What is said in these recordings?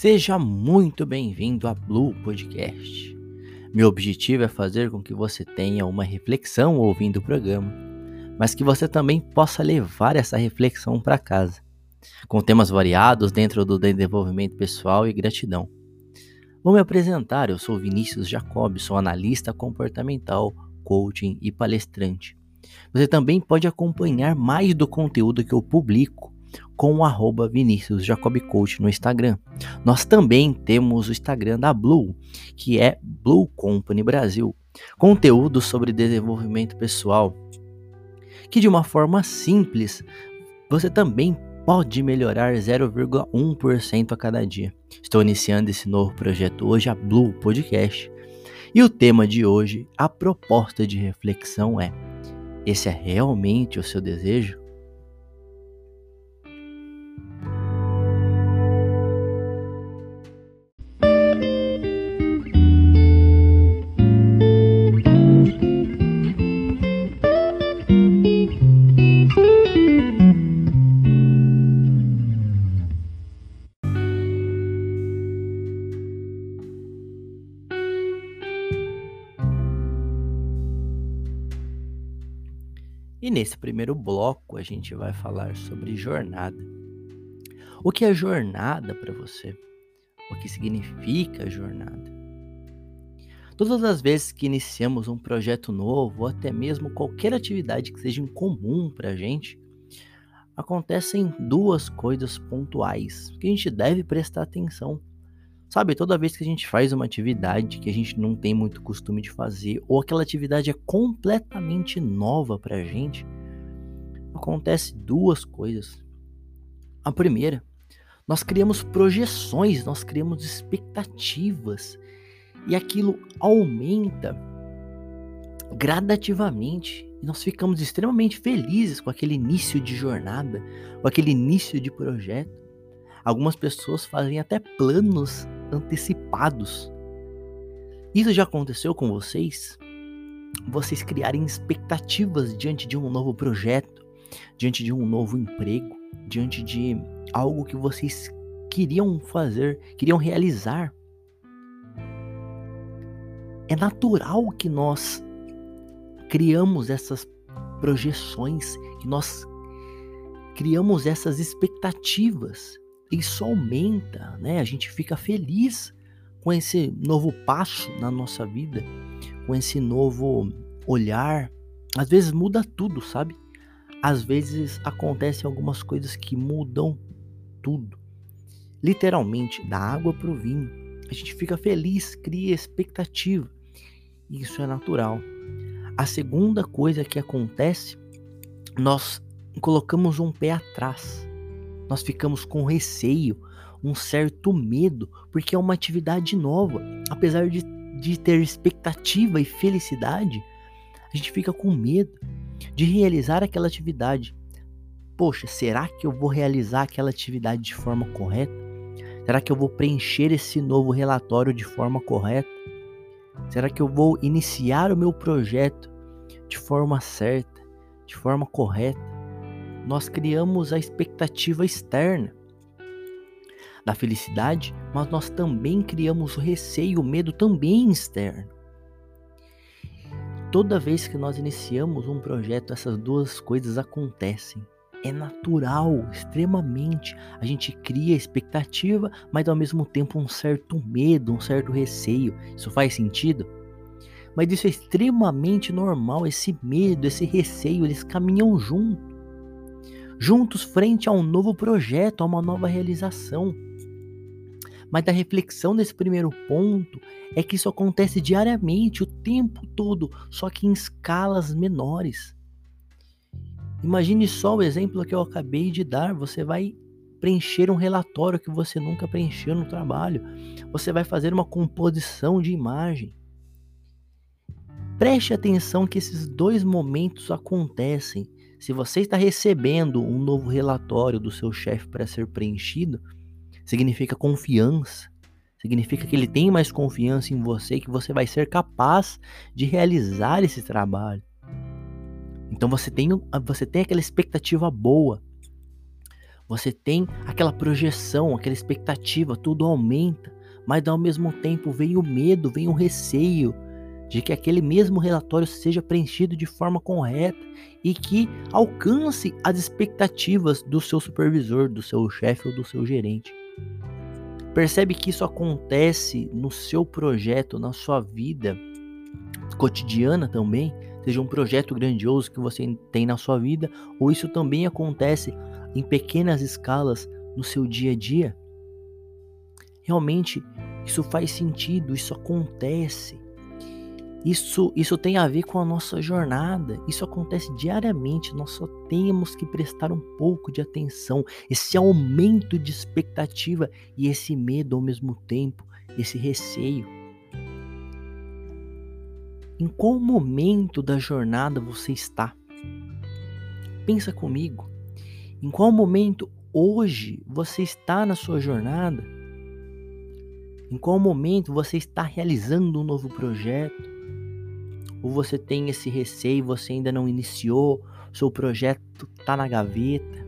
Seja muito bem-vindo a Blue Podcast. Meu objetivo é fazer com que você tenha uma reflexão ouvindo o programa, mas que você também possa levar essa reflexão para casa, com temas variados dentro do desenvolvimento pessoal e gratidão. Vou me apresentar, eu sou Vinícius Jacob, sou analista comportamental, coaching e palestrante. Você também pode acompanhar mais do conteúdo que eu publico com o arroba Vinícius Jacob Coach no Instagram. Nós também temos o Instagram da Blue, que é Blue Company Brasil. Conteúdo sobre desenvolvimento pessoal, que de uma forma simples você também pode melhorar 0,1% a cada dia. Estou iniciando esse novo projeto hoje, a Blue Podcast. E o tema de hoje, a proposta de reflexão é: esse é realmente o seu desejo? Bloco a gente vai falar sobre jornada. O que é jornada para você? O que significa jornada? Todas as vezes que iniciamos um projeto novo, ou até mesmo qualquer atividade que seja incomum para a gente, acontecem duas coisas pontuais que a gente deve prestar atenção Sabe, toda vez que a gente faz uma atividade que a gente não tem muito costume de fazer, ou aquela atividade é completamente nova pra gente, acontece duas coisas. A primeira, nós criamos projeções, nós criamos expectativas, e aquilo aumenta gradativamente e nós ficamos extremamente felizes com aquele início de jornada, com aquele início de projeto. Algumas pessoas fazem até planos antecipados. Isso já aconteceu com vocês? Vocês criarem expectativas diante de um novo projeto, diante de um novo emprego, diante de algo que vocês queriam fazer, queriam realizar. É natural que nós criamos essas projeções, que nós criamos essas expectativas isso aumenta, né? A gente fica feliz com esse novo passo na nossa vida, com esse novo olhar. Às vezes muda tudo, sabe? Às vezes acontecem algumas coisas que mudam tudo. Literalmente, da água para o vinho. A gente fica feliz, cria expectativa. Isso é natural. A segunda coisa que acontece, nós colocamos um pé atrás nós ficamos com receio, um certo medo, porque é uma atividade nova. Apesar de, de ter expectativa e felicidade, a gente fica com medo de realizar aquela atividade. Poxa, será que eu vou realizar aquela atividade de forma correta? Será que eu vou preencher esse novo relatório de forma correta? Será que eu vou iniciar o meu projeto de forma certa, de forma correta? nós criamos a expectativa externa da felicidade, mas nós também criamos o receio, o medo também externo. Toda vez que nós iniciamos um projeto, essas duas coisas acontecem. É natural, extremamente. A gente cria expectativa, mas ao mesmo tempo um certo medo, um certo receio. Isso faz sentido? Mas isso é extremamente normal. Esse medo, esse receio, eles caminham junto juntos frente a um novo projeto, a uma nova realização. Mas a reflexão desse primeiro ponto é que isso acontece diariamente, o tempo todo, só que em escalas menores. Imagine só o exemplo que eu acabei de dar. Você vai preencher um relatório que você nunca preencheu no trabalho. Você vai fazer uma composição de imagem. Preste atenção que esses dois momentos acontecem se você está recebendo um novo relatório do seu chefe para ser preenchido, significa confiança. Significa que ele tem mais confiança em você que você vai ser capaz de realizar esse trabalho. Então você tem, você tem aquela expectativa boa. Você tem aquela projeção, aquela expectativa, tudo aumenta, mas ao mesmo tempo vem o medo, vem o receio de que aquele mesmo relatório seja preenchido de forma correta e que alcance as expectativas do seu supervisor, do seu chefe ou do seu gerente. Percebe que isso acontece no seu projeto, na sua vida cotidiana também, seja um projeto grandioso que você tem na sua vida, ou isso também acontece em pequenas escalas no seu dia a dia. Realmente, isso faz sentido, isso acontece. Isso, isso tem a ver com a nossa jornada. Isso acontece diariamente. Nós só temos que prestar um pouco de atenção. Esse aumento de expectativa e esse medo ao mesmo tempo, esse receio. Em qual momento da jornada você está? Pensa comigo. Em qual momento hoje você está na sua jornada? Em qual momento você está realizando um novo projeto? Ou você tem esse receio, você ainda não iniciou, seu projeto está na gaveta?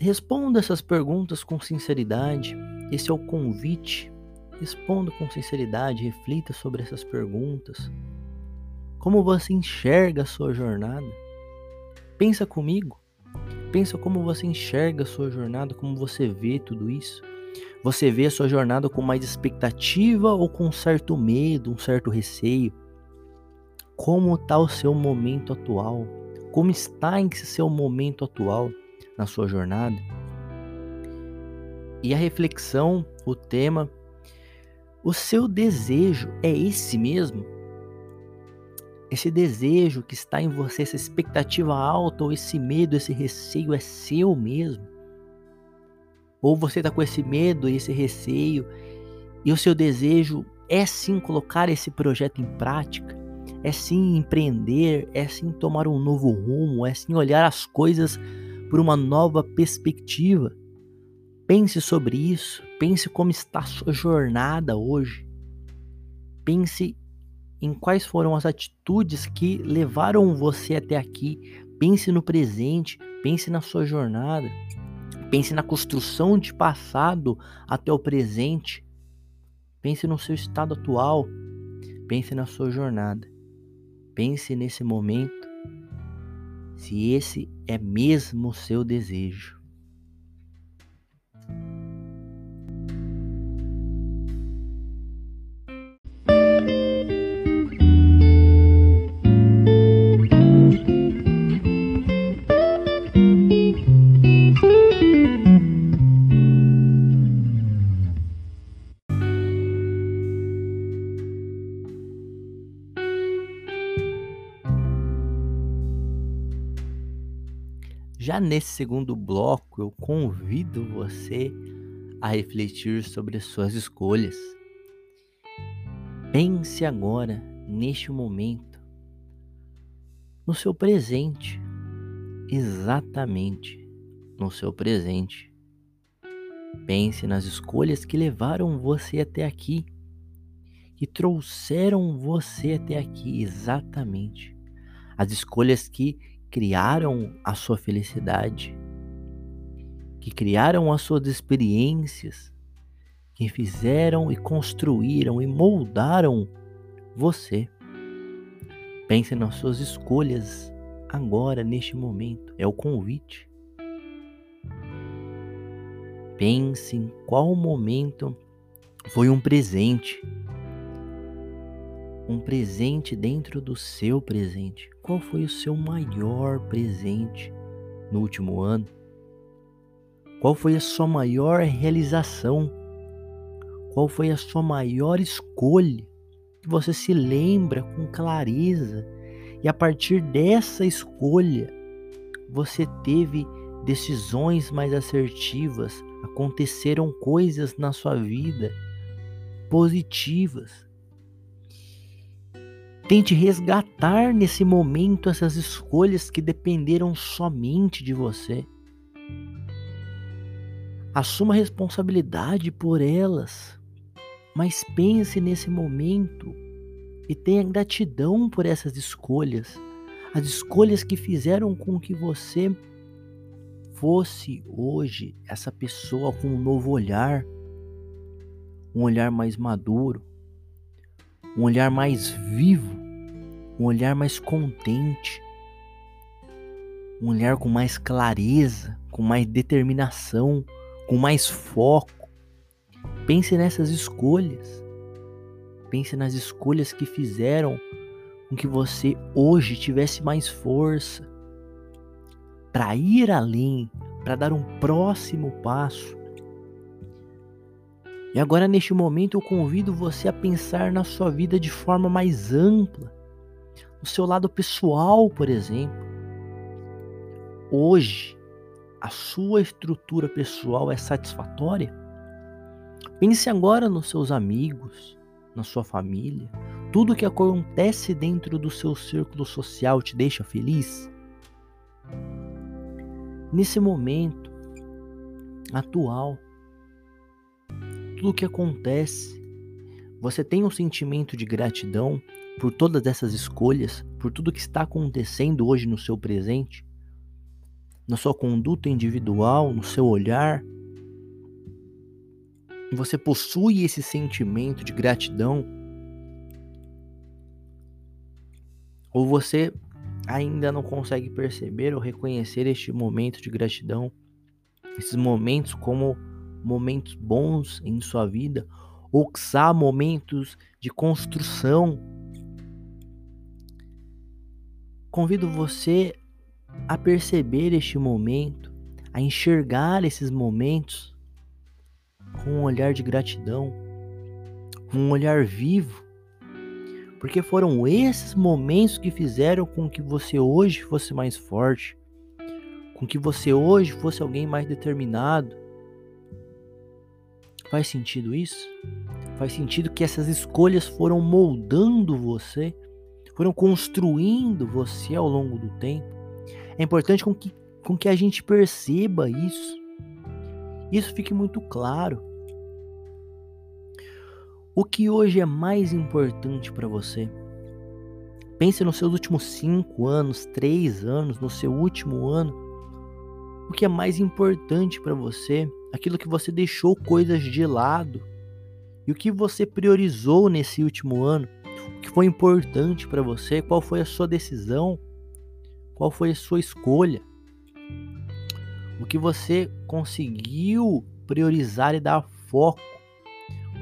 Responda essas perguntas com sinceridade. Esse é o convite. Responda com sinceridade, reflita sobre essas perguntas. Como você enxerga a sua jornada? Pensa comigo. Pensa como você enxerga a sua jornada, como você vê tudo isso. Você vê a sua jornada com mais expectativa ou com um certo medo, um certo receio? Como está o seu momento atual? Como está em seu momento atual na sua jornada? E a reflexão, o tema, o seu desejo é esse mesmo? Esse desejo que está em você, essa expectativa alta ou esse medo, esse receio é seu mesmo? Ou você está com esse medo esse receio e o seu desejo é sim colocar esse projeto em prática, é sim empreender, é sim tomar um novo rumo, é sim olhar as coisas por uma nova perspectiva. Pense sobre isso, pense como está a sua jornada hoje. Pense em quais foram as atitudes que levaram você até aqui. Pense no presente, pense na sua jornada. Pense na construção de passado até o presente. Pense no seu estado atual. Pense na sua jornada. Pense nesse momento. Se esse é mesmo o seu desejo. Nesse segundo bloco, eu convido você a refletir sobre as suas escolhas. Pense agora, neste momento, no seu presente, exatamente no seu presente. Pense nas escolhas que levaram você até aqui, que trouxeram você até aqui, exatamente. As escolhas que criaram a sua felicidade, que criaram as suas experiências, que fizeram e construíram e moldaram você. Pense nas suas escolhas agora, neste momento. É o convite. Pense em qual momento foi um presente um presente dentro do seu presente. Qual foi o seu maior presente no último ano? Qual foi a sua maior realização? Qual foi a sua maior escolha? Que você se lembra com clareza e a partir dessa escolha você teve decisões mais assertivas, aconteceram coisas na sua vida positivas Tente resgatar nesse momento essas escolhas que dependeram somente de você. Assuma responsabilidade por elas, mas pense nesse momento e tenha gratidão por essas escolhas, as escolhas que fizeram com que você fosse hoje essa pessoa com um novo olhar, um olhar mais maduro, um olhar mais vivo, um olhar mais contente, um olhar com mais clareza, com mais determinação, com mais foco. Pense nessas escolhas. Pense nas escolhas que fizeram com que você hoje tivesse mais força para ir além, para dar um próximo passo. E agora, neste momento, eu convido você a pensar na sua vida de forma mais ampla, no seu lado pessoal, por exemplo. Hoje, a sua estrutura pessoal é satisfatória? Pense agora nos seus amigos, na sua família. Tudo que acontece dentro do seu círculo social te deixa feliz? Nesse momento atual, tudo o que acontece, você tem um sentimento de gratidão por todas essas escolhas, por tudo que está acontecendo hoje no seu presente? na sua conduta individual, no seu olhar. Você possui esse sentimento de gratidão? Ou você ainda não consegue perceber ou reconhecer este momento de gratidão, esses momentos como momentos bons em sua vida, são momentos de construção. Convido você a perceber este momento, a enxergar esses momentos com um olhar de gratidão, um olhar vivo, porque foram esses momentos que fizeram com que você hoje fosse mais forte, com que você hoje fosse alguém mais determinado. Faz sentido isso? Faz sentido que essas escolhas foram moldando você, foram construindo você ao longo do tempo. É importante com que, com que a gente perceba isso. Isso fique muito claro. O que hoje é mais importante para você? Pense nos seus últimos cinco anos, três anos, no seu último ano. O que é mais importante para você? Aquilo que você deixou coisas de lado. E o que você priorizou nesse último ano? O que foi importante para você? Qual foi a sua decisão? Qual foi a sua escolha? O que você conseguiu priorizar e dar foco?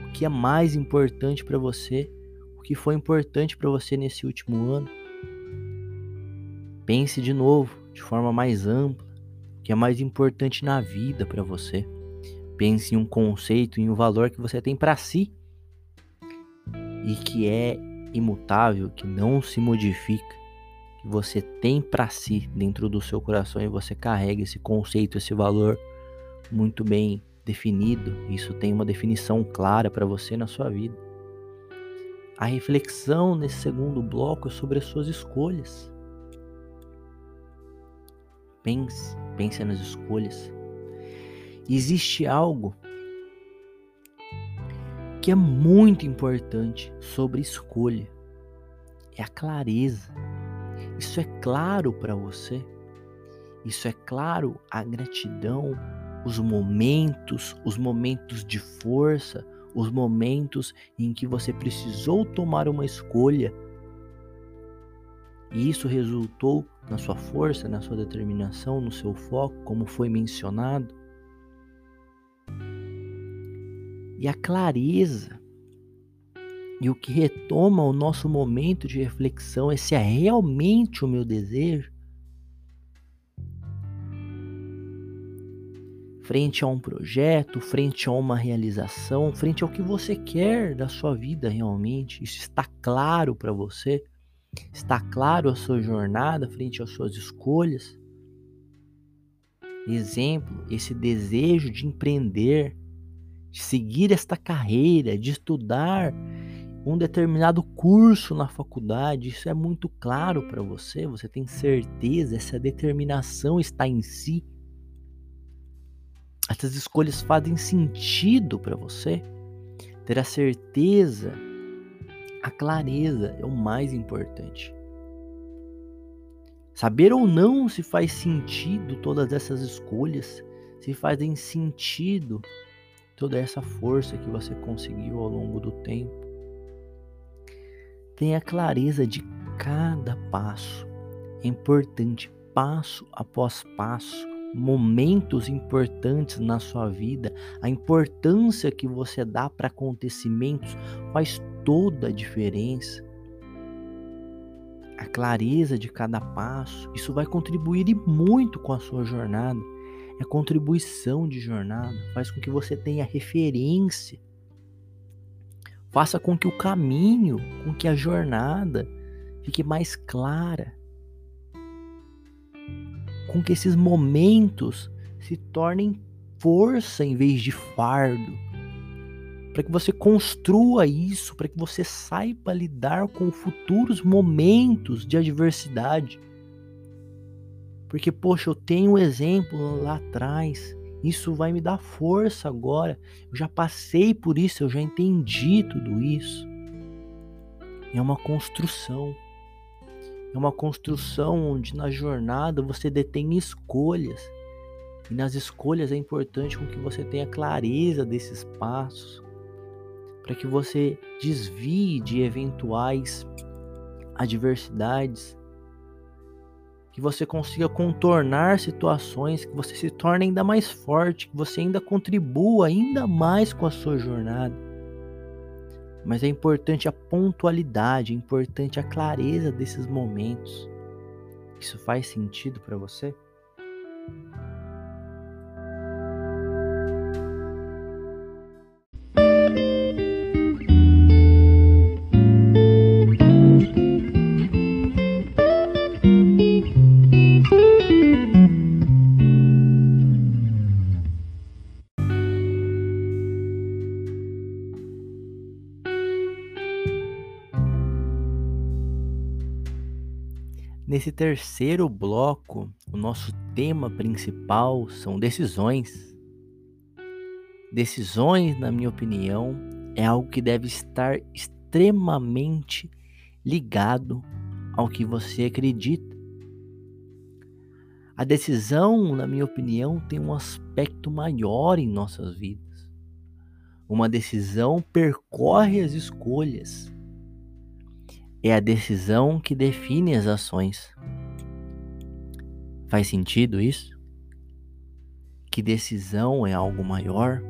O que é mais importante para você? O que foi importante para você nesse último ano? Pense de novo, de forma mais ampla, o que é mais importante na vida para você. Pense em um conceito, em um valor que você tem para si e que é imutável, que não se modifica que você tem para si dentro do seu coração e você carrega esse conceito, esse valor muito bem definido, isso tem uma definição clara para você na sua vida. A reflexão nesse segundo bloco é sobre as suas escolhas. Pense, pense nas escolhas. Existe algo que é muito importante sobre escolha. É a clareza. Isso é claro para você? Isso é claro a gratidão, os momentos, os momentos de força, os momentos em que você precisou tomar uma escolha. E isso resultou na sua força, na sua determinação, no seu foco, como foi mencionado. E a clareza e o que retoma o nosso momento de reflexão é se é realmente o meu desejo. Frente a um projeto, frente a uma realização, frente ao que você quer da sua vida realmente, isso está claro para você? Está claro a sua jornada frente às suas escolhas? Exemplo, esse desejo de empreender, de seguir esta carreira, de estudar um determinado curso na faculdade, isso é muito claro para você, você tem certeza, essa determinação está em si. Essas escolhas fazem sentido para você. Ter a certeza, a clareza é o mais importante. Saber ou não se faz sentido todas essas escolhas, se fazem sentido toda essa força que você conseguiu ao longo do tempo. Tenha clareza de cada passo. É importante, passo após passo, momentos importantes na sua vida, a importância que você dá para acontecimentos faz toda a diferença. A clareza de cada passo, isso vai contribuir muito com a sua jornada. É contribuição de jornada, faz com que você tenha referência. Faça com que o caminho, com que a jornada fique mais clara com que esses momentos se tornem força em vez de fardo. Para que você construa isso, para que você saiba lidar com futuros momentos de adversidade. Porque, poxa, eu tenho um exemplo lá atrás, isso vai me dar força agora. Eu já passei por isso, eu já entendi tudo isso. É uma construção. É uma construção onde na jornada você detém escolhas. E nas escolhas é importante com que você tenha clareza desses passos, para que você desvie de eventuais adversidades, que você consiga contornar situações, que você se torne ainda mais forte, que você ainda contribua ainda mais com a sua jornada. Mas é importante a pontualidade, é importante a clareza desses momentos. Isso faz sentido para você? Nesse terceiro bloco, o nosso tema principal são decisões. Decisões, na minha opinião, é algo que deve estar extremamente ligado ao que você acredita. A decisão, na minha opinião, tem um aspecto maior em nossas vidas. Uma decisão percorre as escolhas é a decisão que define as ações. Faz sentido isso? Que decisão é algo maior?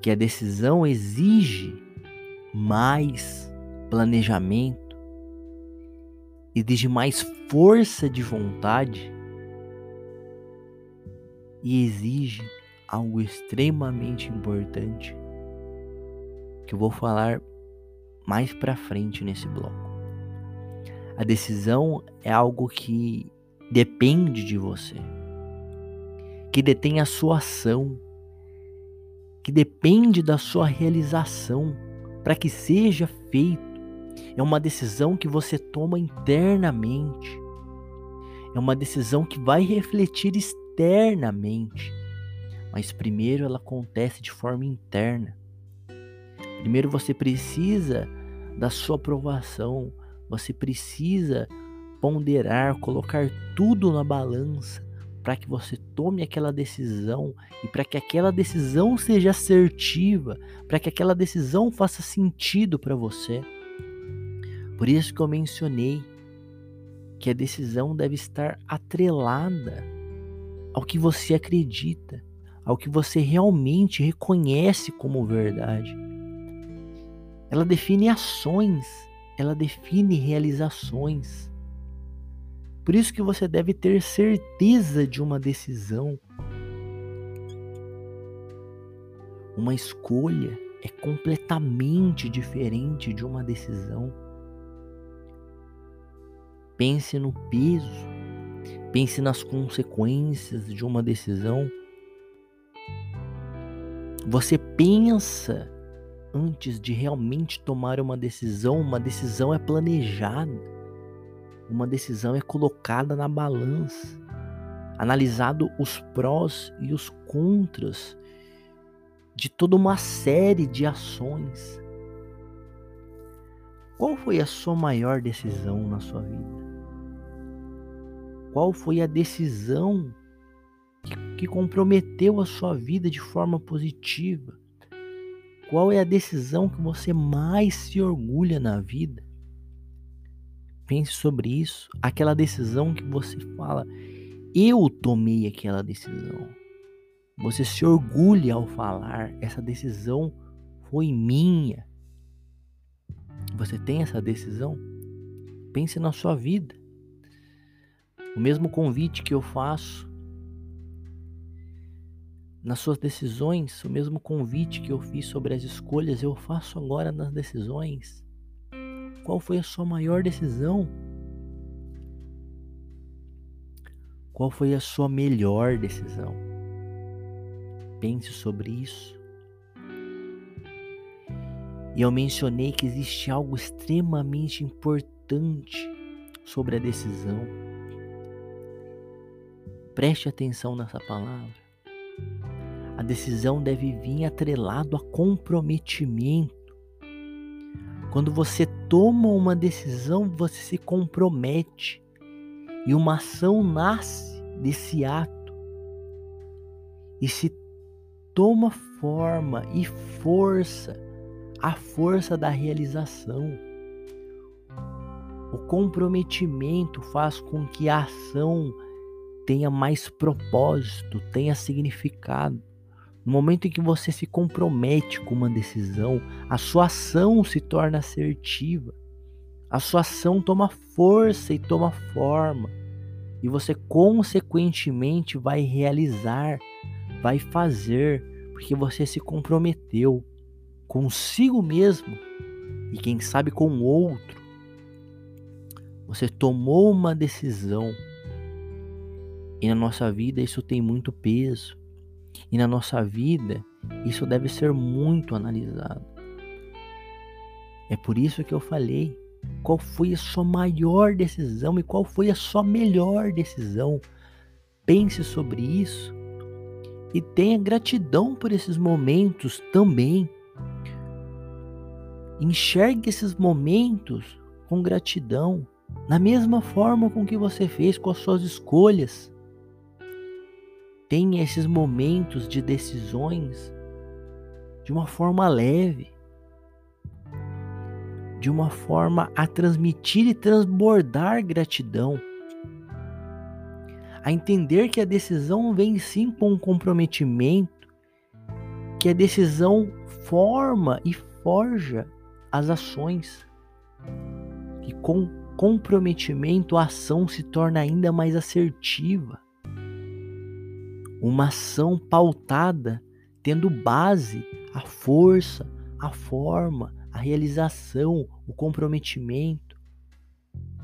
Que a decisão exige mais planejamento, exige mais força de vontade e exige algo extremamente importante que eu vou falar mais para frente nesse bloco. A decisão é algo que depende de você, que detém a sua ação, que depende da sua realização para que seja feito. É uma decisão que você toma internamente. É uma decisão que vai refletir externamente. Mas primeiro ela acontece de forma interna. Primeiro você precisa da sua aprovação. Você precisa ponderar, colocar tudo na balança para que você tome aquela decisão e para que aquela decisão seja assertiva, para que aquela decisão faça sentido para você. Por isso que eu mencionei que a decisão deve estar atrelada ao que você acredita, ao que você realmente reconhece como verdade. Ela define ações, ela define realizações. Por isso que você deve ter certeza de uma decisão. Uma escolha é completamente diferente de uma decisão. Pense no peso, pense nas consequências de uma decisão. Você pensa antes de realmente tomar uma decisão, uma decisão é planejada, uma decisão é colocada na balança, analisado os prós e os contras de toda uma série de ações. Qual foi a sua maior decisão na sua vida? Qual foi a decisão que, que comprometeu a sua vida de forma positiva? Qual é a decisão que você mais se orgulha na vida? Pense sobre isso. Aquela decisão que você fala, eu tomei aquela decisão. Você se orgulha ao falar, essa decisão foi minha. Você tem essa decisão? Pense na sua vida. O mesmo convite que eu faço nas suas decisões, o mesmo convite que eu fiz sobre as escolhas, eu faço agora nas decisões. Qual foi a sua maior decisão? Qual foi a sua melhor decisão? Pense sobre isso. E eu mencionei que existe algo extremamente importante sobre a decisão. Preste atenção nessa palavra. A decisão deve vir atrelado a comprometimento. Quando você toma uma decisão, você se compromete. E uma ação nasce desse ato. E se toma forma e força a força da realização. O comprometimento faz com que a ação tenha mais propósito, tenha significado. No momento em que você se compromete com uma decisão, a sua ação se torna assertiva. A sua ação toma força e toma forma. E você, consequentemente, vai realizar, vai fazer, porque você se comprometeu consigo mesmo e quem sabe com o outro. Você tomou uma decisão e na nossa vida isso tem muito peso. E na nossa vida isso deve ser muito analisado. É por isso que eu falei qual foi a sua maior decisão e qual foi a sua melhor decisão. Pense sobre isso e tenha gratidão por esses momentos também Enxergue esses momentos com gratidão, na mesma forma com que você fez com as suas escolhas. Tenha esses momentos de decisões de uma forma leve, de uma forma a transmitir e transbordar gratidão, a entender que a decisão vem sim com um comprometimento, que a decisão forma e forja as ações. E com comprometimento a ação se torna ainda mais assertiva. Uma ação pautada tendo base a força, a forma, a realização, o comprometimento.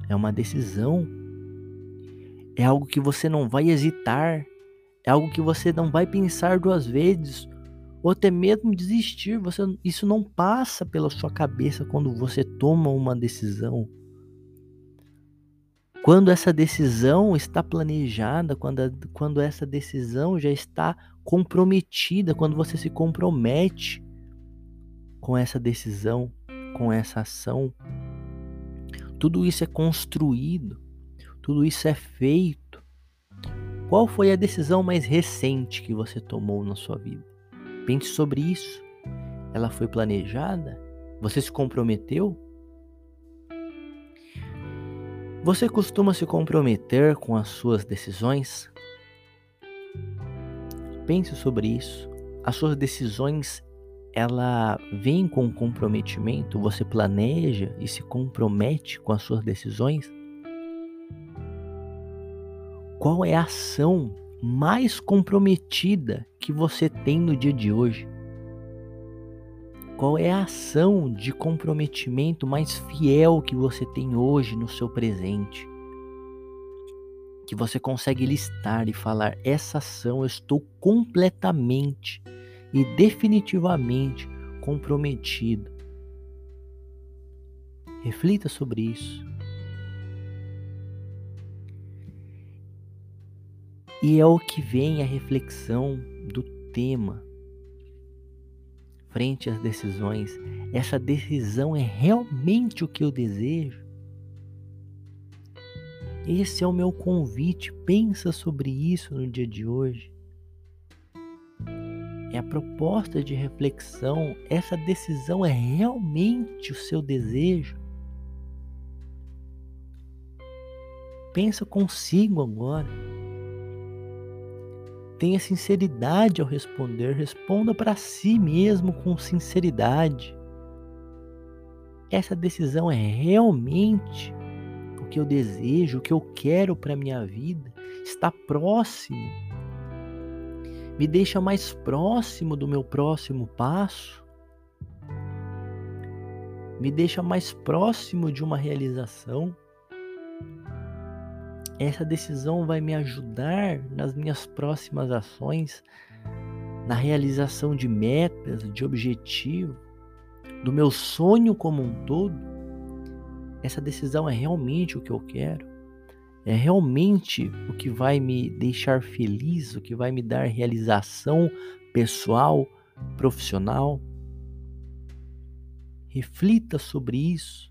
É uma decisão. É algo que você não vai hesitar. É algo que você não vai pensar duas vezes ou até mesmo desistir. Você, isso não passa pela sua cabeça quando você toma uma decisão. Quando essa decisão está planejada, quando, a, quando essa decisão já está comprometida, quando você se compromete com essa decisão, com essa ação, tudo isso é construído, tudo isso é feito. Qual foi a decisão mais recente que você tomou na sua vida? Pense sobre isso. Ela foi planejada? Você se comprometeu? Você costuma se comprometer com as suas decisões? Pense sobre isso. As suas decisões, ela vem com comprometimento? Você planeja e se compromete com as suas decisões? Qual é a ação mais comprometida que você tem no dia de hoje? Qual é a ação de comprometimento mais fiel que você tem hoje no seu presente? Que você consegue listar e falar: essa ação eu estou completamente e definitivamente comprometido. Reflita sobre isso. E é o que vem a reflexão do tema frente às decisões. Essa decisão é realmente o que eu desejo? Esse é o meu convite. Pensa sobre isso no dia de hoje. É a proposta de reflexão. Essa decisão é realmente o seu desejo? Pensa consigo agora. Tenha sinceridade ao responder. Responda para si mesmo com sinceridade. Essa decisão é realmente o que eu desejo, o que eu quero para minha vida? Está próximo? Me deixa mais próximo do meu próximo passo? Me deixa mais próximo de uma realização? Essa decisão vai me ajudar nas minhas próximas ações, na realização de metas, de objetivos, do meu sonho como um todo. Essa decisão é realmente o que eu quero? É realmente o que vai me deixar feliz, o que vai me dar realização pessoal, profissional? Reflita sobre isso.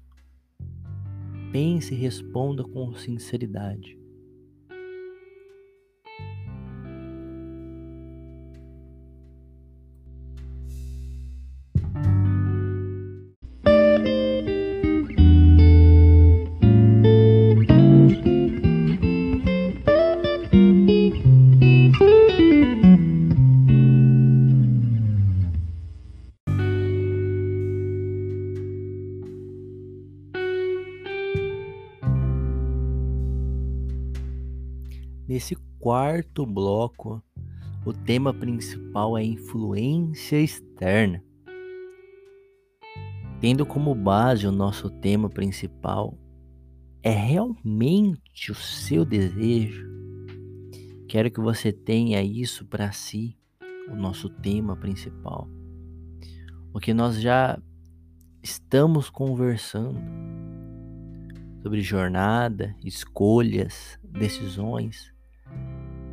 Pense e responda com sinceridade. Quarto bloco, o tema principal é influência externa. Tendo como base o nosso tema principal, é realmente o seu desejo? Quero que você tenha isso para si, o nosso tema principal. O que nós já estamos conversando sobre jornada, escolhas, decisões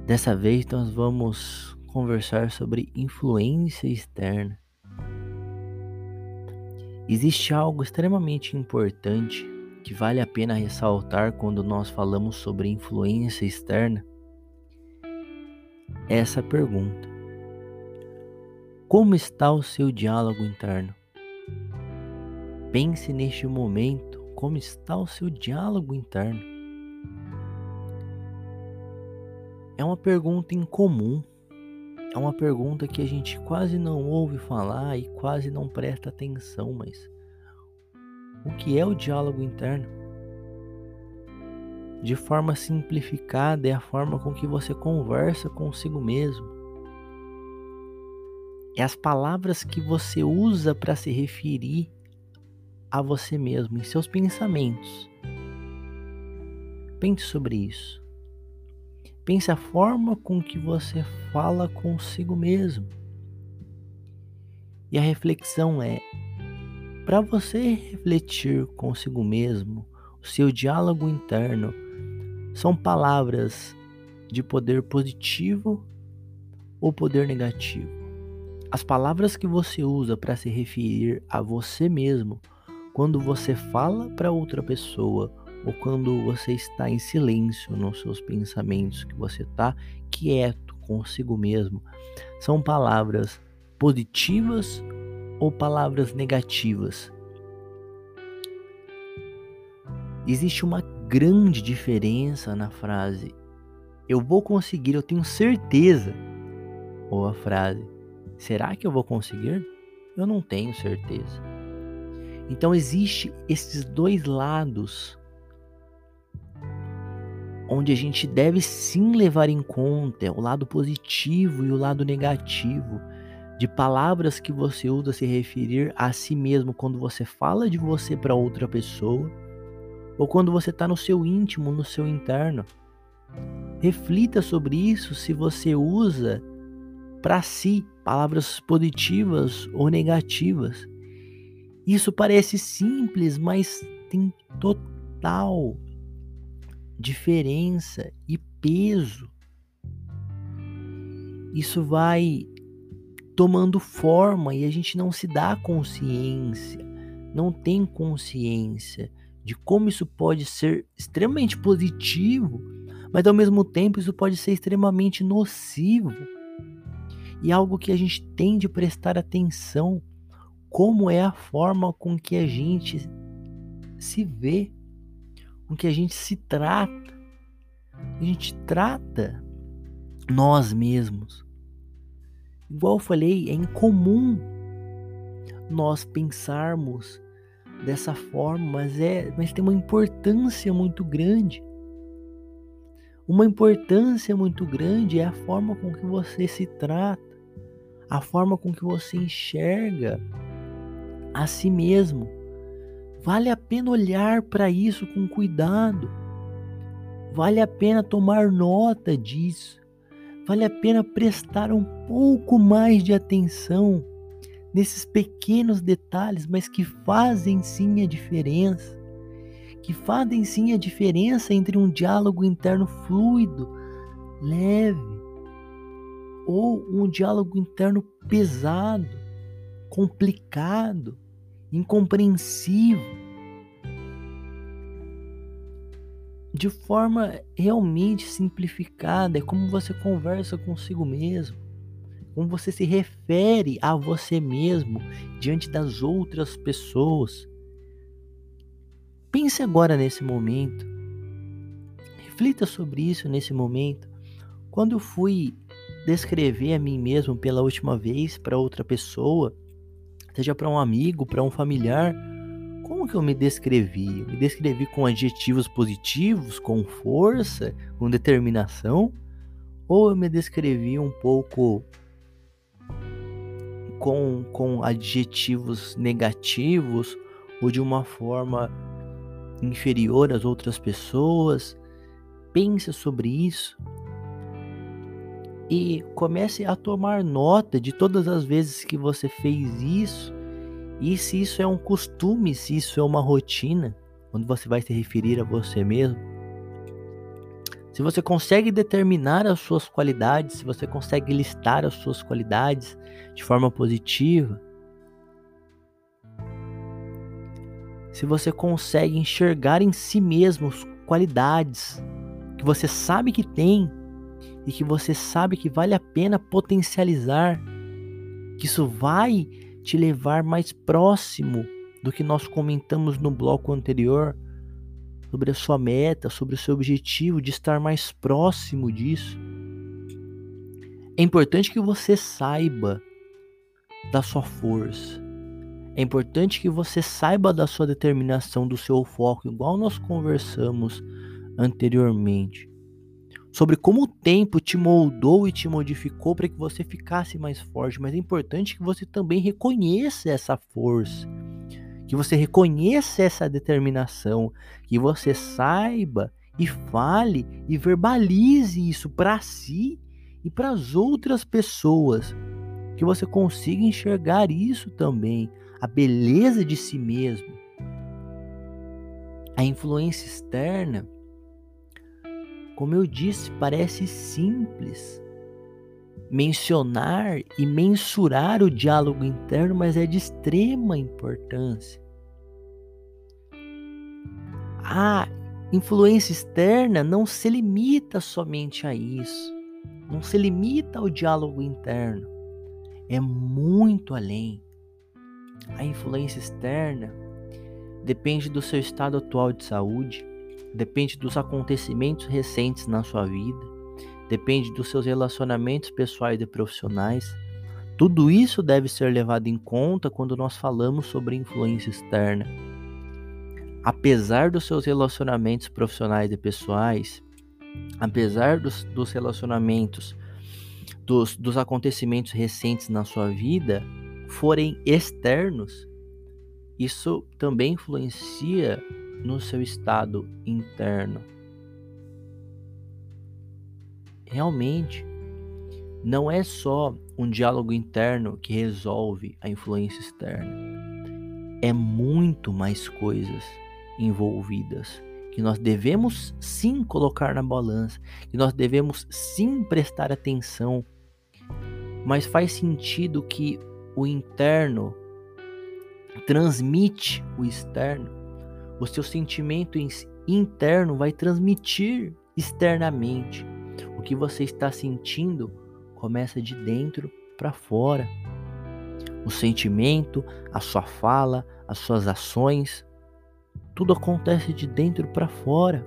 Dessa vez nós vamos conversar sobre influência externa. Existe algo extremamente importante que vale a pena ressaltar quando nós falamos sobre influência externa? Essa pergunta: Como está o seu diálogo interno? Pense neste momento como está o seu diálogo interno. É uma pergunta incomum. É uma pergunta que a gente quase não ouve falar e quase não presta atenção, mas o que é o diálogo interno? De forma simplificada, é a forma com que você conversa consigo mesmo. É as palavras que você usa para se referir a você mesmo, em seus pensamentos. Pense sobre isso. Pense a forma com que você fala consigo mesmo. E a reflexão é: para você refletir consigo mesmo, o seu diálogo interno são palavras de poder positivo ou poder negativo. As palavras que você usa para se referir a você mesmo quando você fala para outra pessoa ou quando você está em silêncio nos seus pensamentos, que você está quieto consigo mesmo, são palavras positivas ou palavras negativas? Existe uma grande diferença na frase eu vou conseguir, eu tenho certeza. Ou a frase será que eu vou conseguir? Eu não tenho certeza. Então existe esses dois lados onde a gente deve sim levar em conta o lado positivo e o lado negativo de palavras que você usa se referir a si mesmo quando você fala de você para outra pessoa ou quando você está no seu íntimo, no seu interno. Reflita sobre isso se você usa para si palavras positivas ou negativas. Isso parece simples, mas tem total diferença e peso. Isso vai tomando forma e a gente não se dá consciência, não tem consciência de como isso pode ser extremamente positivo, mas ao mesmo tempo isso pode ser extremamente nocivo. E algo que a gente tem de prestar atenção, como é a forma com que a gente se vê, com que a gente se trata. A gente trata nós mesmos. Igual eu falei, é incomum nós pensarmos dessa forma, mas é, mas tem uma importância muito grande. Uma importância muito grande é a forma com que você se trata, a forma com que você enxerga a si mesmo. Vale a pena olhar para isso com cuidado. Vale a pena tomar nota disso. Vale a pena prestar um pouco mais de atenção nesses pequenos detalhes, mas que fazem sim a diferença. Que fazem sim a diferença entre um diálogo interno fluido, leve, ou um diálogo interno pesado, complicado, incompreensível. De forma realmente simplificada, é como você conversa consigo mesmo como você se refere a você mesmo diante das outras pessoas. Pense agora nesse momento. Reflita sobre isso nesse momento. Quando eu fui descrever a mim mesmo pela última vez para outra pessoa, seja para um amigo, para um familiar, como que eu me descrevi? Eu me descrevi com adjetivos positivos, com força, com determinação? Ou eu me descrevi um pouco com, com adjetivos negativos ou de uma forma inferior às outras pessoas. Pense sobre isso e comece a tomar nota de todas as vezes que você fez isso e se isso é um costume, se isso é uma rotina, quando você vai se referir a você mesmo. Se você consegue determinar as suas qualidades, se você consegue listar as suas qualidades de forma positiva, se você consegue enxergar em si mesmo qualidades que você sabe que tem e que você sabe que vale a pena potencializar, que isso vai te levar mais próximo do que nós comentamos no bloco anterior sobre a sua meta, sobre o seu objetivo, de estar mais próximo disso. É importante que você saiba da sua força. É importante que você saiba da sua determinação, do seu foco, igual nós conversamos anteriormente. Sobre como o tempo te moldou e te modificou para que você ficasse mais forte, mas é importante que você também reconheça essa força que você reconheça essa determinação, que você saiba e fale e verbalize isso para si e para as outras pessoas, que você consiga enxergar isso também, a beleza de si mesmo. A influência externa, como eu disse, parece simples, mencionar e mensurar o diálogo interno, mas é de extrema importância. A influência externa não se limita somente a isso, não se limita ao diálogo interno, é muito além. A influência externa depende do seu estado atual de saúde, depende dos acontecimentos recentes na sua vida, depende dos seus relacionamentos pessoais e profissionais. Tudo isso deve ser levado em conta quando nós falamos sobre influência externa. Apesar dos seus relacionamentos profissionais e pessoais, apesar dos, dos relacionamentos, dos, dos acontecimentos recentes na sua vida forem externos, isso também influencia no seu estado interno. realmente não é só um diálogo interno que resolve a influência externa. É muito mais coisas envolvidas que nós devemos sim colocar na balança, que nós devemos sim prestar atenção. Mas faz sentido que o interno transmite o externo o seu sentimento interno vai transmitir externamente. O que você está sentindo começa de dentro para fora. O sentimento, a sua fala, as suas ações, tudo acontece de dentro para fora.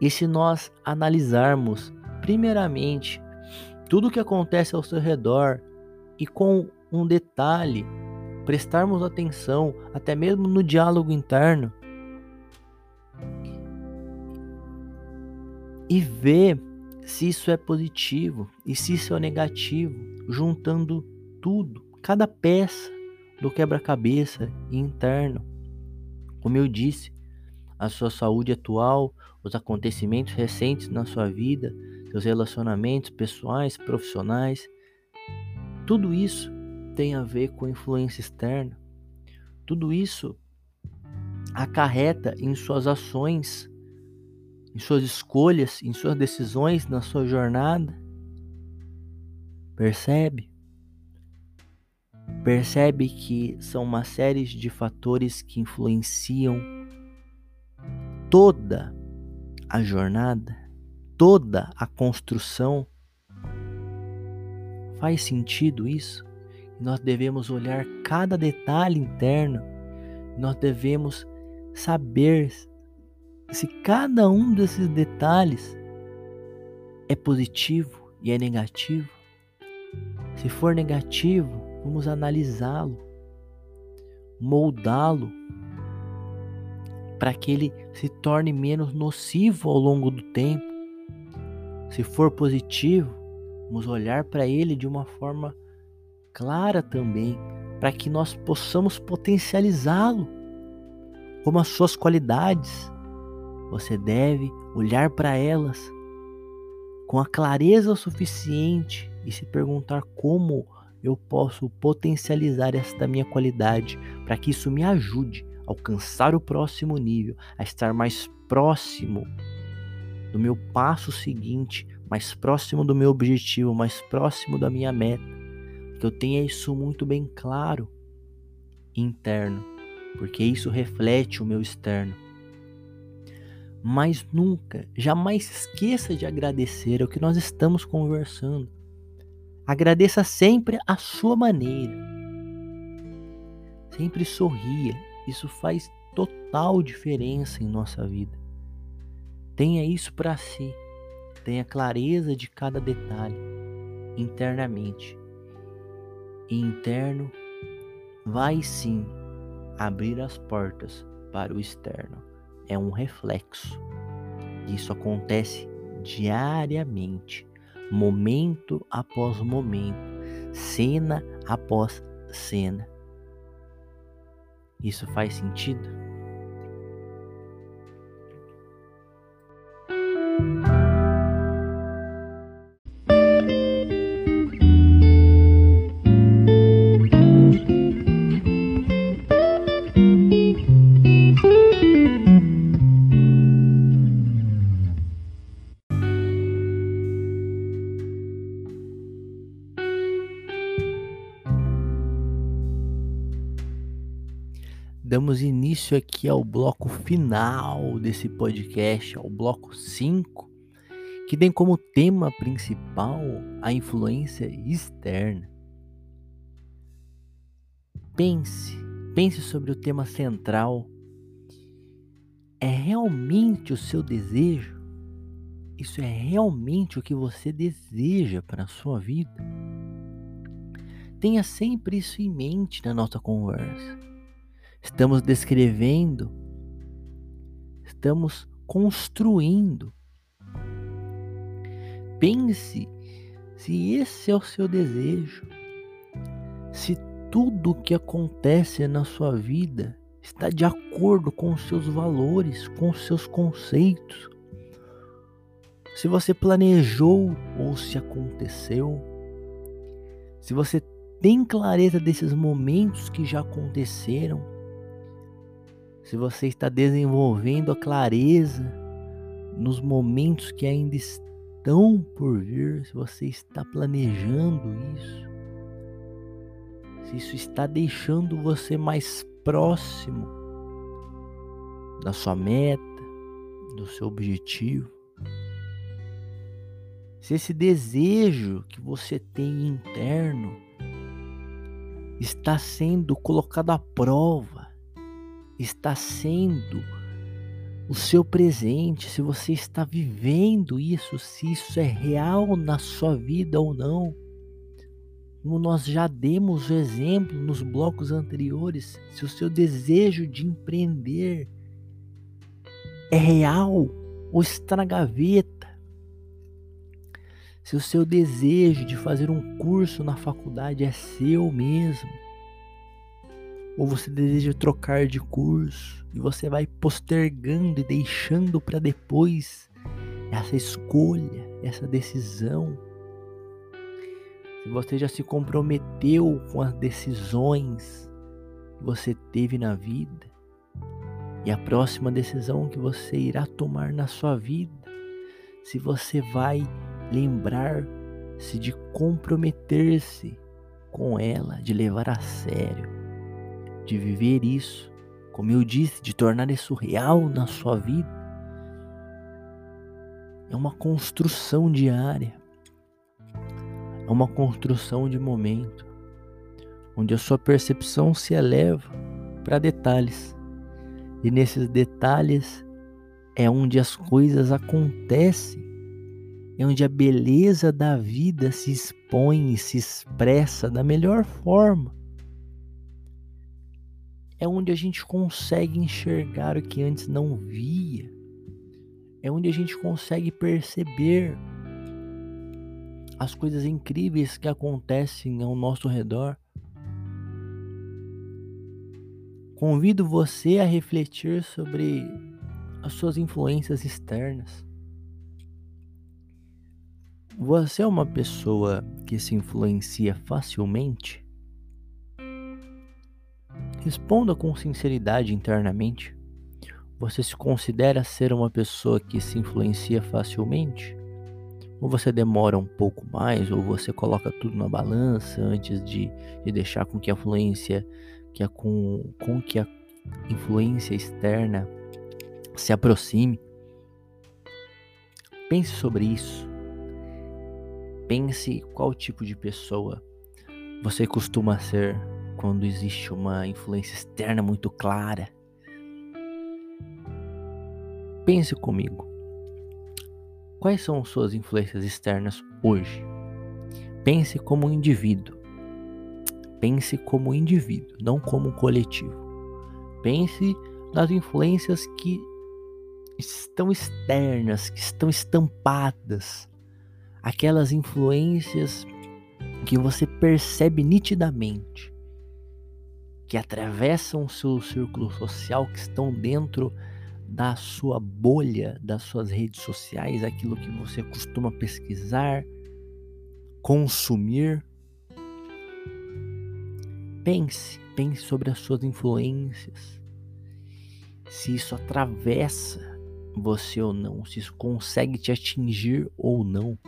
E se nós analisarmos, primeiramente, tudo o que acontece ao seu redor e com um detalhe, prestarmos atenção até mesmo no diálogo interno e ver se isso é positivo e se isso é negativo, juntando tudo, cada peça do quebra-cabeça interno. Como eu disse, a sua saúde atual, os acontecimentos recentes na sua vida, seus relacionamentos pessoais, profissionais, tudo isso tem a ver com influência externa. Tudo isso acarreta em suas ações, em suas escolhas, em suas decisões na sua jornada. Percebe? Percebe que são uma série de fatores que influenciam toda a jornada, toda a construção. Faz sentido isso? Nós devemos olhar cada detalhe interno. Nós devemos saber se cada um desses detalhes é positivo e é negativo. Se for negativo, vamos analisá-lo, moldá-lo para que ele se torne menos nocivo ao longo do tempo. Se for positivo, vamos olhar para ele de uma forma clara também, para que nós possamos potencializá-lo, como as suas qualidades. Você deve olhar para elas com a clareza suficiente e se perguntar como eu posso potencializar esta minha qualidade para que isso me ajude a alcançar o próximo nível, a estar mais próximo do meu passo seguinte, mais próximo do meu objetivo, mais próximo da minha meta que eu tenha isso muito bem claro interno, porque isso reflete o meu externo. Mas nunca, jamais esqueça de agradecer o que nós estamos conversando. Agradeça sempre a sua maneira. Sempre sorria. Isso faz total diferença em nossa vida. Tenha isso para si. Tenha clareza de cada detalhe internamente interno vai sim abrir as portas para o externo. É um reflexo. Isso acontece diariamente, momento após momento, cena após cena. Isso faz sentido? Início aqui ao bloco final desse podcast, ao bloco 5, que tem como tema principal a influência externa. Pense, pense sobre o tema central. É realmente o seu desejo? Isso é realmente o que você deseja para a sua vida? Tenha sempre isso em mente na nossa conversa. Estamos descrevendo, estamos construindo. Pense se esse é o seu desejo, se tudo o que acontece na sua vida está de acordo com os seus valores, com os seus conceitos. Se você planejou ou se aconteceu, se você tem clareza desses momentos que já aconteceram, se você está desenvolvendo a clareza nos momentos que ainda estão por vir, se você está planejando isso, se isso está deixando você mais próximo da sua meta, do seu objetivo. Se esse desejo que você tem interno está sendo colocado à prova, está sendo o seu presente, se você está vivendo isso, se isso é real na sua vida ou não. Como nós já demos o exemplo nos blocos anteriores, se o seu desejo de empreender é real ou está na gaveta, se o seu desejo de fazer um curso na faculdade é seu mesmo, ou você deseja trocar de curso e você vai postergando e deixando para depois essa escolha, essa decisão. Se você já se comprometeu com as decisões que você teve na vida e a próxima decisão que você irá tomar na sua vida, se você vai lembrar-se de comprometer-se com ela, de levar a sério, de viver isso, como eu disse, de tornar isso real na sua vida. É uma construção diária. É uma construção de momento, onde a sua percepção se eleva para detalhes. E nesses detalhes é onde as coisas acontecem, é onde a beleza da vida se expõe e se expressa da melhor forma. É onde a gente consegue enxergar o que antes não via. É onde a gente consegue perceber as coisas incríveis que acontecem ao nosso redor. Convido você a refletir sobre as suas influências externas. Você é uma pessoa que se influencia facilmente? Responda com sinceridade internamente. Você se considera ser uma pessoa que se influencia facilmente? ou você demora um pouco mais, ou você coloca tudo na balança antes de, de deixar com que a influência, que a, com, com que a influência externa se aproxime. Pense sobre isso. Pense qual tipo de pessoa você costuma ser quando existe uma influência externa muito clara. Pense comigo. Quais são suas influências externas hoje? Pense como um indivíduo. Pense como indivíduo, não como um coletivo. Pense nas influências que estão externas, que estão estampadas. Aquelas influências que você percebe nitidamente, que atravessam o seu círculo social, que estão dentro da sua bolha, das suas redes sociais, aquilo que você costuma pesquisar, consumir. Pense, pense sobre as suas influências. Se isso atravessa você ou não, se isso consegue te atingir ou não.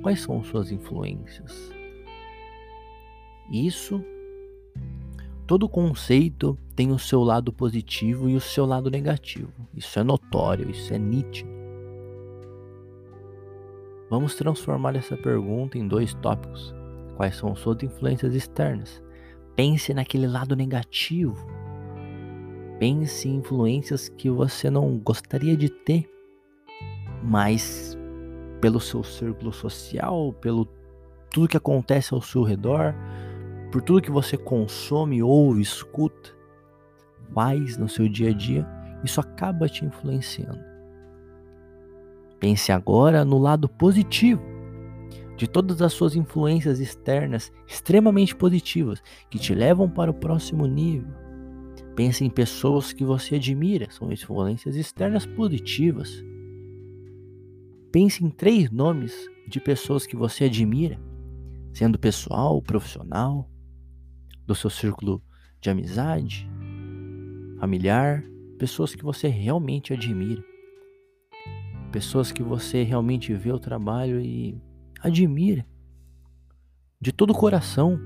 Quais são suas influências? Isso Todo conceito tem o seu lado positivo e o seu lado negativo. Isso é notório, isso é nítido. Vamos transformar essa pergunta em dois tópicos. Quais são suas influências externas? Pense naquele lado negativo. Pense em influências que você não gostaria de ter, mas pelo seu círculo social, pelo tudo que acontece ao seu redor, por tudo que você consome, ouve, escuta, faz no seu dia a dia, isso acaba te influenciando. Pense agora no lado positivo de todas as suas influências externas extremamente positivas que te levam para o próximo nível. Pense em pessoas que você admira, são influências externas positivas. Pense em três nomes de pessoas que você admira, sendo pessoal, profissional do seu círculo de amizade, familiar, pessoas que você realmente admira, pessoas que você realmente vê o trabalho e admira de todo o coração,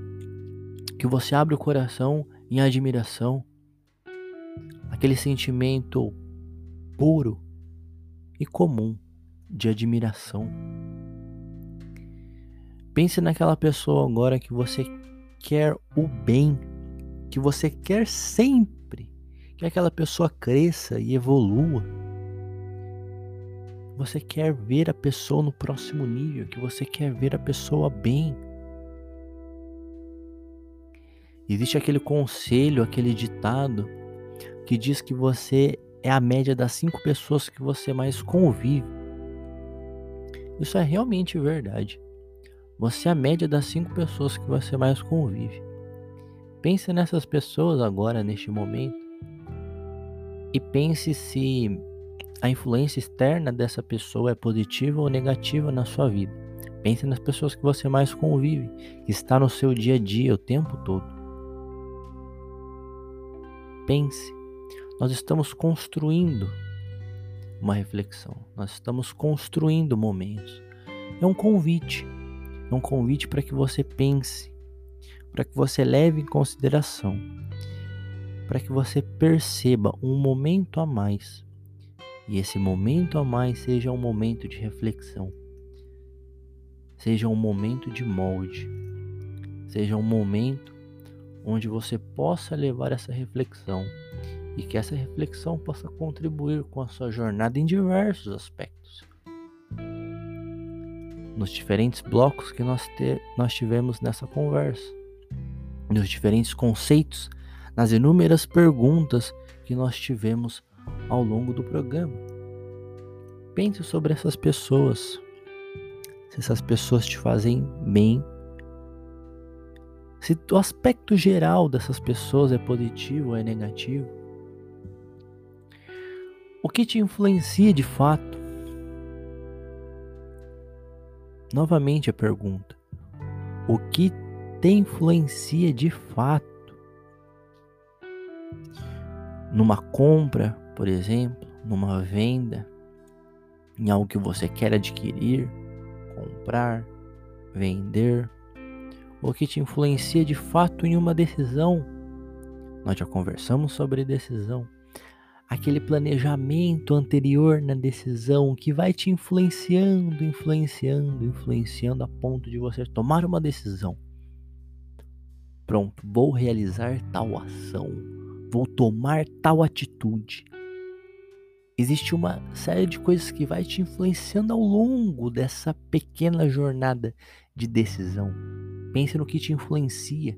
que você abre o coração em admiração. aquele sentimento puro e comum de admiração. Pense naquela pessoa agora que você quer o bem, que você quer sempre que aquela pessoa cresça e evolua. Você quer ver a pessoa no próximo nível, que você quer ver a pessoa bem. Existe aquele conselho, aquele ditado que diz que você é a média das cinco pessoas que você mais convive. Isso é realmente verdade. Você é a média das cinco pessoas que você mais convive. Pense nessas pessoas agora, neste momento, e pense se a influência externa dessa pessoa é positiva ou negativa na sua vida. Pense nas pessoas que você mais convive, que está no seu dia a dia o tempo todo. Pense, nós estamos construindo uma reflexão, nós estamos construindo momentos. É um convite é um convite para que você pense, para que você leve em consideração, para que você perceba um momento a mais. E esse momento a mais seja um momento de reflexão, seja um momento de molde, seja um momento onde você possa levar essa reflexão e que essa reflexão possa contribuir com a sua jornada em diversos aspectos nos diferentes blocos que nós, te, nós tivemos nessa conversa, nos diferentes conceitos, nas inúmeras perguntas que nós tivemos ao longo do programa. Pense sobre essas pessoas, se essas pessoas te fazem bem, se o aspecto geral dessas pessoas é positivo ou é negativo. O que te influencia de fato? Novamente a pergunta: o que te influencia de fato? Numa compra, por exemplo, numa venda, em algo que você quer adquirir, comprar, vender, o que te influencia de fato em uma decisão. Nós já conversamos sobre decisão aquele planejamento anterior na decisão que vai te influenciando, influenciando, influenciando a ponto de você tomar uma decisão. Pronto, vou realizar tal ação, vou tomar tal atitude. Existe uma série de coisas que vai te influenciando ao longo dessa pequena jornada de decisão. Pense no que te influencia.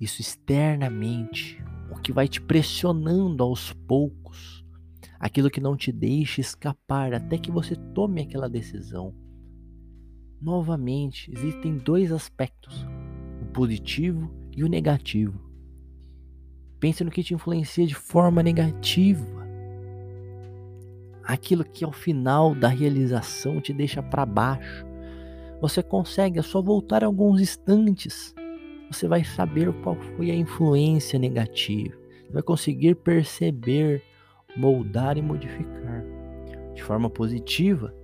Isso externamente, o que vai te pressionando aos poucos, aquilo que não te deixa escapar até que você tome aquela decisão. Novamente, existem dois aspectos: o positivo e o negativo. Pense no que te influencia de forma negativa. Aquilo que ao final da realização te deixa para baixo. Você consegue, é só voltar alguns instantes você vai saber qual foi a influência negativa. Você vai conseguir perceber, moldar e modificar. De forma positiva,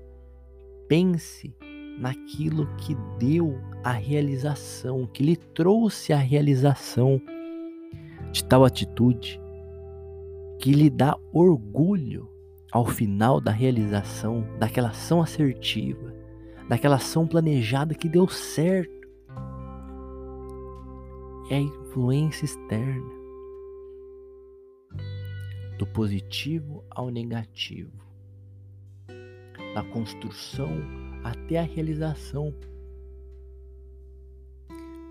pense naquilo que deu a realização, que lhe trouxe a realização de tal atitude, que lhe dá orgulho ao final da realização daquela ação assertiva, daquela ação planejada que deu certo é a influência externa, do positivo ao negativo, da construção até a realização.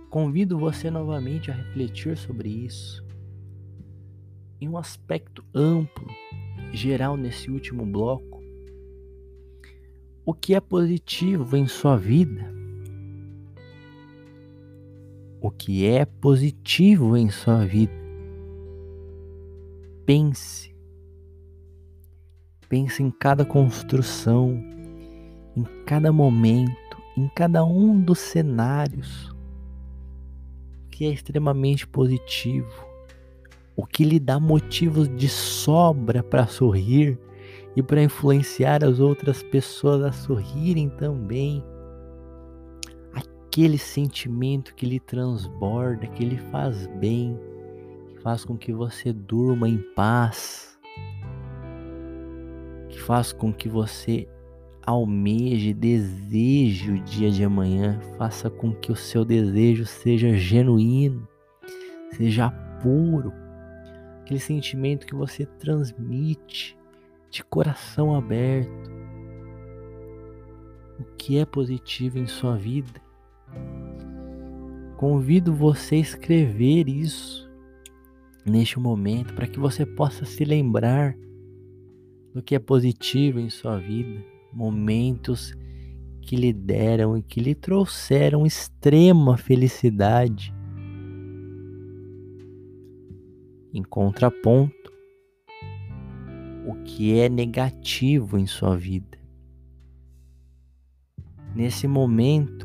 Convido você novamente a refletir sobre isso em um aspecto amplo, geral nesse último bloco. O que é positivo em sua vida? O que é positivo em sua vida. Pense. Pense em cada construção, em cada momento, em cada um dos cenários. O que é extremamente positivo, o que lhe dá motivos de sobra para sorrir e para influenciar as outras pessoas a sorrirem também aquele sentimento que lhe transborda, que lhe faz bem, que faz com que você durma em paz, que faz com que você almeje, deseje o dia de amanhã, faça com que o seu desejo seja genuíno, seja puro, aquele sentimento que você transmite de coração aberto. O que é positivo em sua vida? Convido você a escrever isso neste momento para que você possa se lembrar do que é positivo em sua vida, momentos que lhe deram e que lhe trouxeram extrema felicidade. Em contraponto, o que é negativo em sua vida. Nesse momento,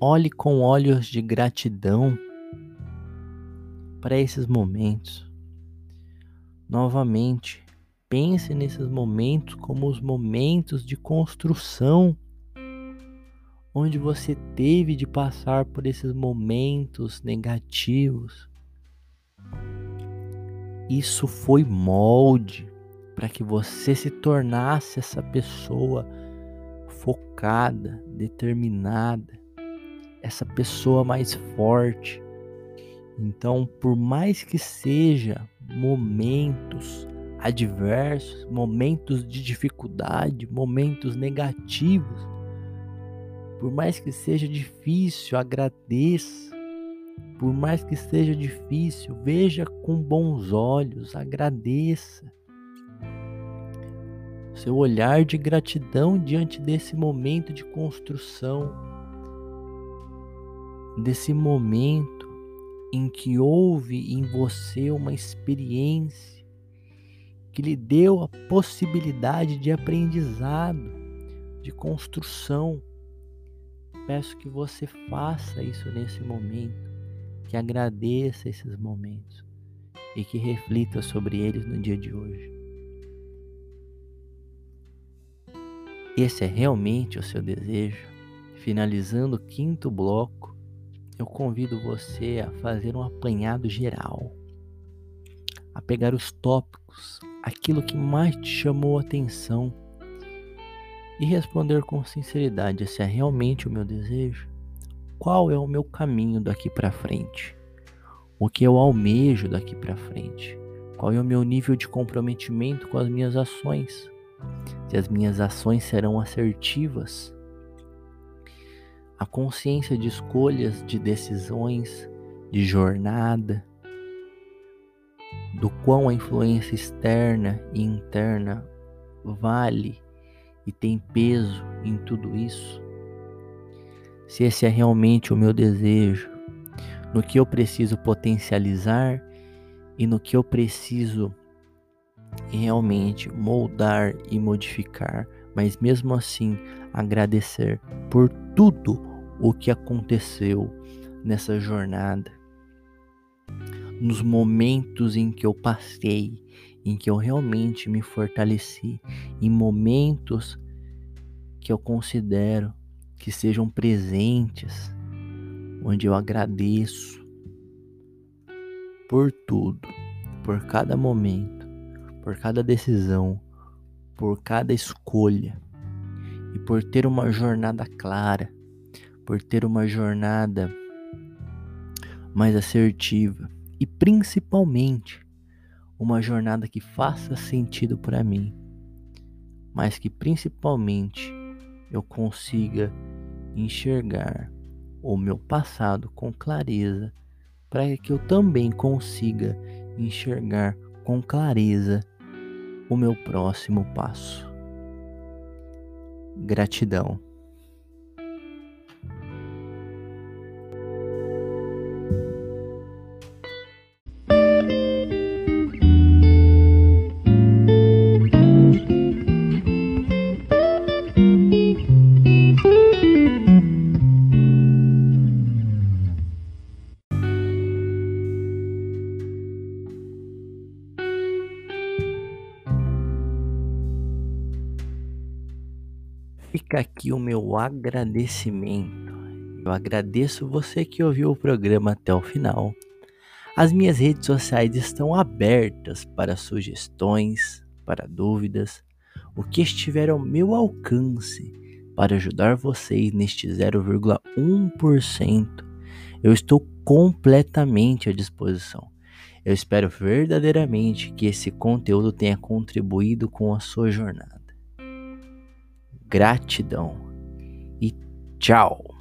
olhe com olhos de gratidão para esses momentos. Novamente, pense nesses momentos como os momentos de construção, onde você teve de passar por esses momentos negativos. Isso foi molde para que você se tornasse essa pessoa focada, determinada, essa pessoa mais forte. Então, por mais que seja momentos adversos, momentos de dificuldade, momentos negativos, por mais que seja difícil, agradeça. Por mais que seja difícil, veja com bons olhos, agradeça. Seu olhar de gratidão diante desse momento de construção desse momento em que houve em você uma experiência que lhe deu a possibilidade de aprendizado, de construção. Peço que você faça isso nesse momento, que agradeça esses momentos e que reflita sobre eles no dia de hoje. Esse é realmente o seu desejo? Finalizando o quinto bloco, eu convido você a fazer um apanhado geral, a pegar os tópicos, aquilo que mais te chamou a atenção e responder com sinceridade se é realmente o meu desejo. Qual é o meu caminho daqui para frente? O que eu almejo daqui para frente? Qual é o meu nível de comprometimento com as minhas ações? Se as minhas ações serão assertivas? A consciência de escolhas, de decisões, de jornada, do quão a influência externa e interna vale e tem peso em tudo isso. Se esse é realmente o meu desejo, no que eu preciso potencializar e no que eu preciso realmente moldar e modificar, mas mesmo assim agradecer por tudo o que aconteceu nessa jornada, nos momentos em que eu passei, em que eu realmente me fortaleci, em momentos que eu considero que sejam presentes, onde eu agradeço por tudo, por cada momento, por cada decisão, por cada escolha e por ter uma jornada clara por ter uma jornada mais assertiva e principalmente uma jornada que faça sentido para mim, mas que principalmente eu consiga enxergar o meu passado com clareza, para que eu também consiga enxergar com clareza o meu próximo passo. Gratidão. Meu agradecimento. Eu agradeço você que ouviu o programa até o final. As minhas redes sociais estão abertas para sugestões, para dúvidas, o que estiver ao meu alcance para ajudar vocês neste 0,1%. Eu estou completamente à disposição. Eu espero verdadeiramente que esse conteúdo tenha contribuído com a sua jornada. Gratidão Ciao